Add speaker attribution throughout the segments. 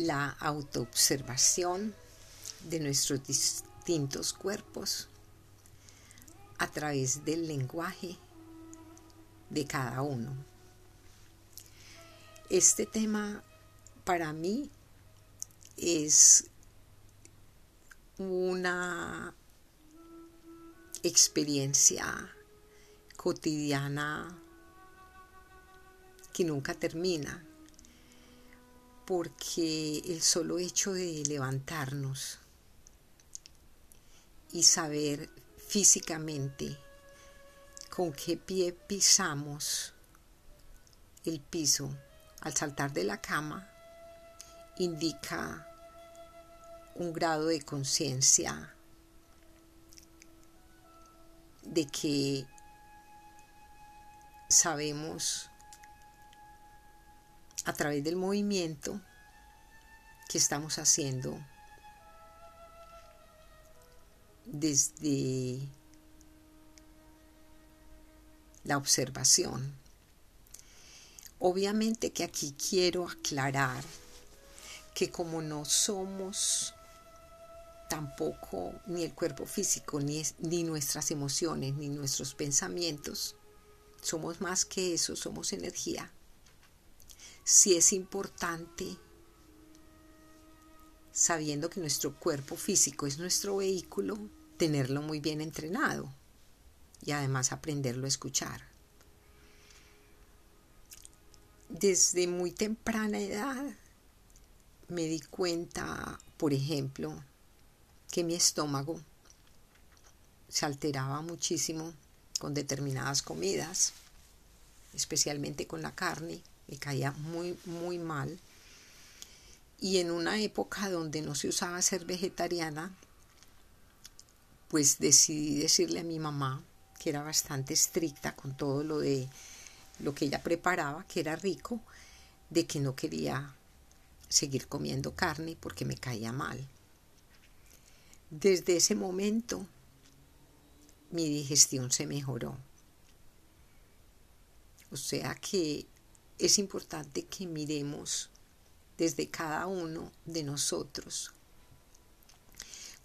Speaker 1: la autoobservación de nuestros distintos cuerpos a través del lenguaje de cada uno. Este tema para mí es una experiencia cotidiana que nunca termina, porque el solo hecho de levantarnos y saber físicamente con qué pie pisamos el piso al saltar de la cama indica un grado de conciencia de que sabemos a través del movimiento que estamos haciendo desde la observación. Obviamente que aquí quiero aclarar que como no somos tampoco ni el cuerpo físico, ni, ni nuestras emociones, ni nuestros pensamientos, somos más que eso, somos energía. Si es importante, sabiendo que nuestro cuerpo físico es nuestro vehículo, tenerlo muy bien entrenado y además aprenderlo a escuchar. Desde muy temprana edad me di cuenta, por ejemplo, que mi estómago se alteraba muchísimo con determinadas comidas, especialmente con la carne, me caía muy, muy mal. Y en una época donde no se usaba ser vegetariana, pues decidí decirle a mi mamá, que era bastante estricta con todo lo de lo que ella preparaba, que era rico, de que no quería seguir comiendo carne porque me caía mal. Desde ese momento mi digestión se mejoró. O sea que es importante que miremos desde cada uno de nosotros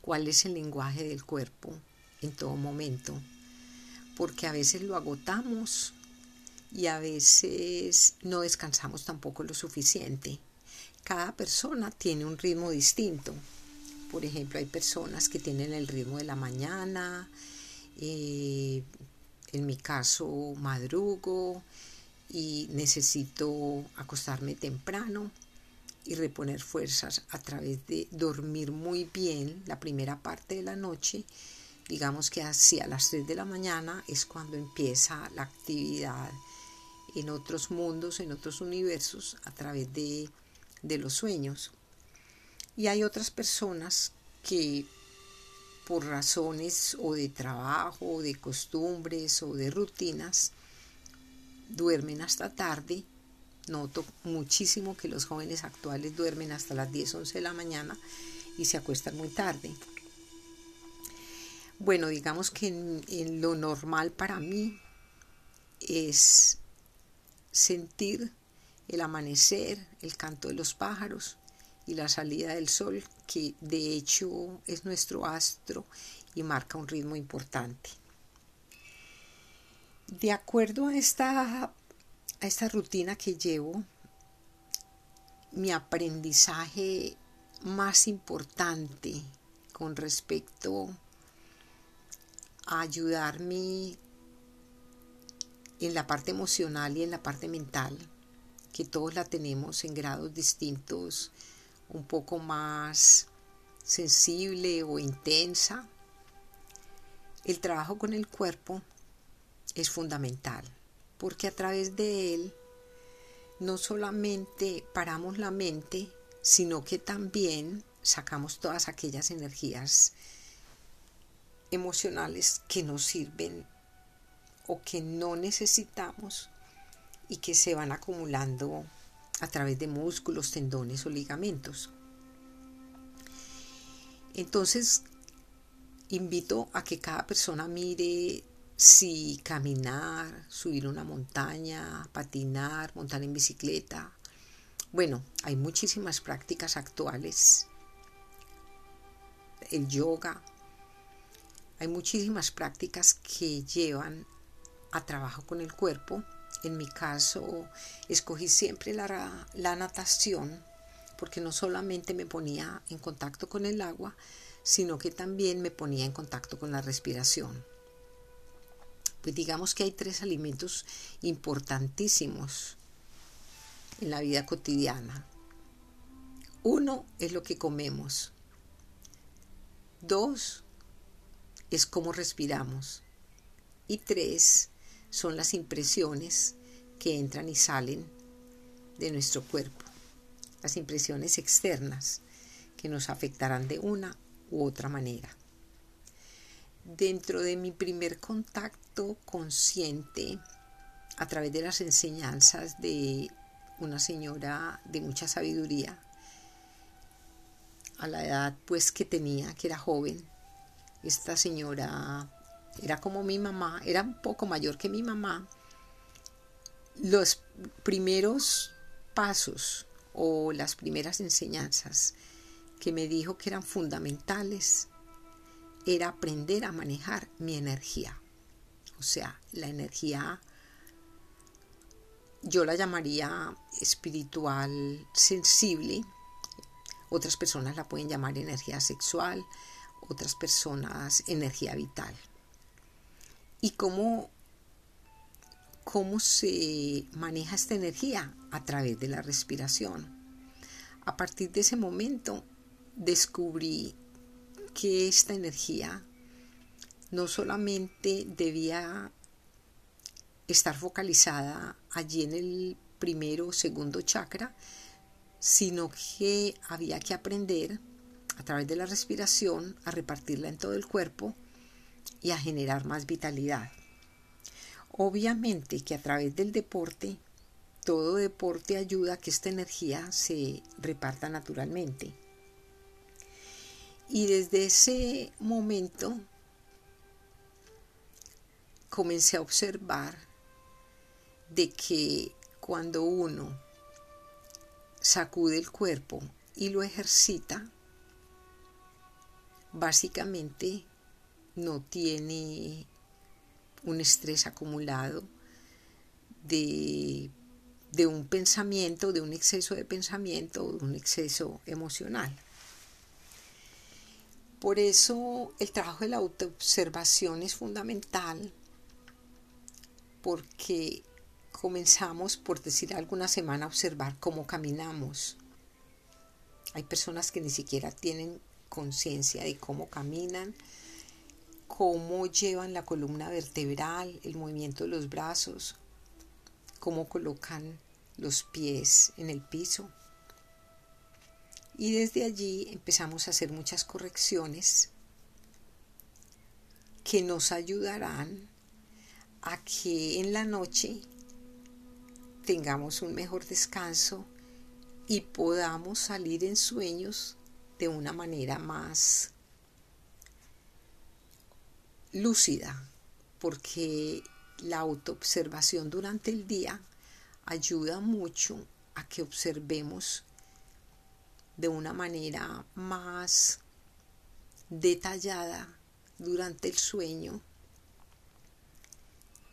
Speaker 1: cuál es el lenguaje del cuerpo en todo momento, porque a veces lo agotamos y a veces no descansamos tampoco lo suficiente. Cada persona tiene un ritmo distinto. Por ejemplo, hay personas que tienen el ritmo de la mañana, eh, en mi caso madrugo y necesito acostarme temprano y reponer fuerzas a través de dormir muy bien la primera parte de la noche. Digamos que hacia las 3 de la mañana es cuando empieza la actividad en otros mundos, en otros universos, a través de, de los sueños. Y hay otras personas que por razones o de trabajo, o de costumbres o de rutinas, duermen hasta tarde. Noto muchísimo que los jóvenes actuales duermen hasta las 10, 11 de la mañana y se acuestan muy tarde. Bueno, digamos que en, lo normal para mí es sentir el amanecer, el canto de los pájaros, y la salida del sol, que de hecho es nuestro astro y marca un ritmo importante. De acuerdo a esta, a esta rutina que llevo, mi aprendizaje más importante con respecto a ayudarme en la parte emocional y en la parte mental, que todos la tenemos en grados distintos un poco más sensible o intensa, el trabajo con el cuerpo es fundamental, porque a través de él no solamente paramos la mente, sino que también sacamos todas aquellas energías emocionales que nos sirven o que no necesitamos y que se van acumulando a través de músculos, tendones o ligamentos. Entonces, invito a que cada persona mire si caminar, subir una montaña, patinar, montar en bicicleta Bueno, hay muchísimas prácticas actuales. El yoga. Hay muchísimas prácticas que llevan a trabajo con el cuerpo. En mi caso, escogí siempre la, la natación porque no solamente me ponía en contacto con el agua, sino que también me ponía en contacto con la respiración. Pues digamos que hay tres alimentos importantísimos en la vida cotidiana. Uno es lo que comemos. Dos es cómo respiramos. Y tres son las impresiones que entran y salen de nuestro cuerpo. Las impresiones externas que nos afectarán de una u otra manera. Dentro de mi primer contacto consciente a través de las enseñanzas de una señora de mucha sabiduría, a la edad pues que tenía, que era joven, esta señora era como mi mamá, era un poco mayor que mi mamá. Los primeros pasos o las primeras enseñanzas que me dijo que eran fundamentales era aprender a manejar mi energía. O sea, la energía yo la llamaría espiritual sensible. Otras personas la pueden llamar energía sexual, otras personas energía vital. ¿Y cómo, cómo se maneja esta energía? A través de la respiración. A partir de ese momento descubrí que esta energía no solamente debía estar focalizada allí en el primero o segundo chakra, sino que había que aprender a través de la respiración a repartirla en todo el cuerpo y a generar más vitalidad. Obviamente que a través del deporte, todo deporte ayuda a que esta energía se reparta naturalmente. Y desde ese momento comencé a observar de que cuando uno sacude el cuerpo y lo ejercita, básicamente no tiene un estrés acumulado de, de, un pensamiento, de un exceso de pensamiento, de un exceso emocional. Por eso el trabajo de la autoobservación es fundamental porque comenzamos, por decir alguna semana, a observar cómo caminamos. Hay personas que ni siquiera tienen conciencia de cómo caminan, cómo llevan la columna vertebral, el movimiento de los brazos, cómo colocan los pies en el piso. Y desde allí empezamos a hacer muchas correcciones que nos ayudarán a que en la noche tengamos un mejor descanso y podamos salir en sueños de una manera más lúcida, porque la autoobservación durante el día ayuda mucho a que observemos de una manera más detallada durante el sueño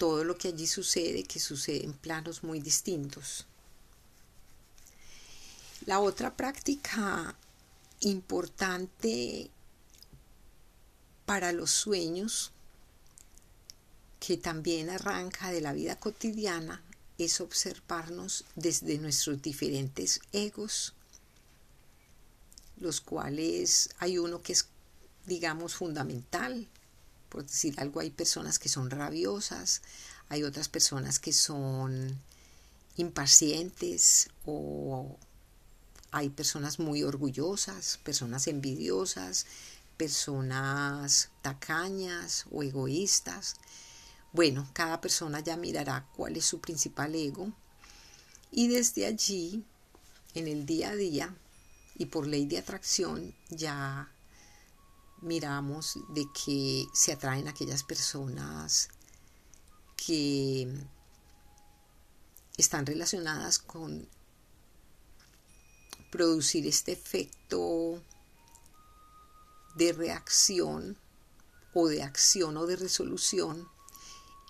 Speaker 1: todo lo que allí sucede, que sucede en planos muy distintos. La otra práctica importante para los sueños, que también arranca de la vida cotidiana, es observarnos desde nuestros diferentes egos, los cuales hay uno que es, digamos, fundamental, por decir algo, hay personas que son rabiosas, hay otras personas que son impacientes o hay personas muy orgullosas, personas envidiosas, personas tacañas o egoístas. Bueno, cada persona ya mirará cuál es su principal ego y desde allí, en el día a día y por ley de atracción, ya miramos de que se atraen aquellas personas que están relacionadas con producir este efecto de reacción o de acción o de resolución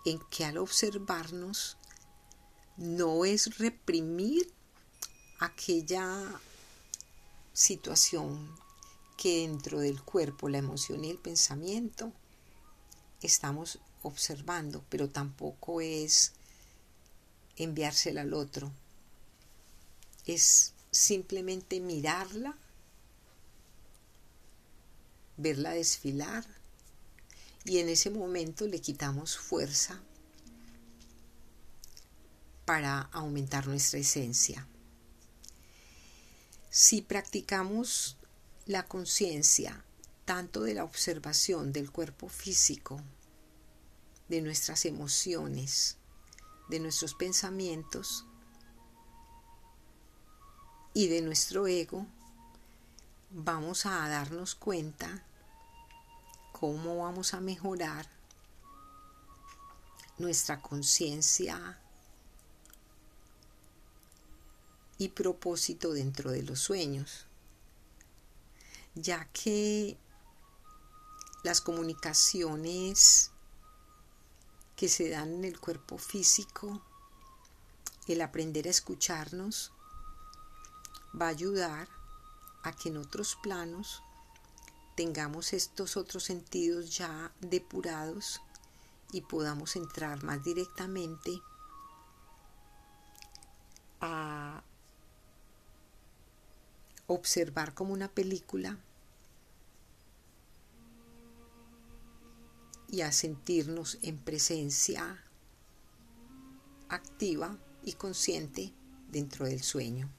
Speaker 1: en que al observarnos no es reprimir aquella situación que dentro del cuerpo, la emoción y el pensamiento estamos observando, pero tampoco es enviársela al otro. Es simplemente mirarla, verla desfilar y en ese momento le quitamos fuerza para aumentar nuestra esencia. Si practicamos la conciencia tanto de la observación del cuerpo físico, de nuestras emociones, de nuestros pensamientos y de nuestro ego, vamos a darnos cuenta cómo vamos a mejorar nuestra conciencia y propósito dentro de los sueños, ya que las comunicaciones que se dan en el cuerpo físico, el aprender a escucharnos, va a ayudar a que en otros planos tengamos estos otros sentidos ya depurados y podamos entrar más directamente observar como una película y a sentirnos en presencia activa y consciente dentro del sueño.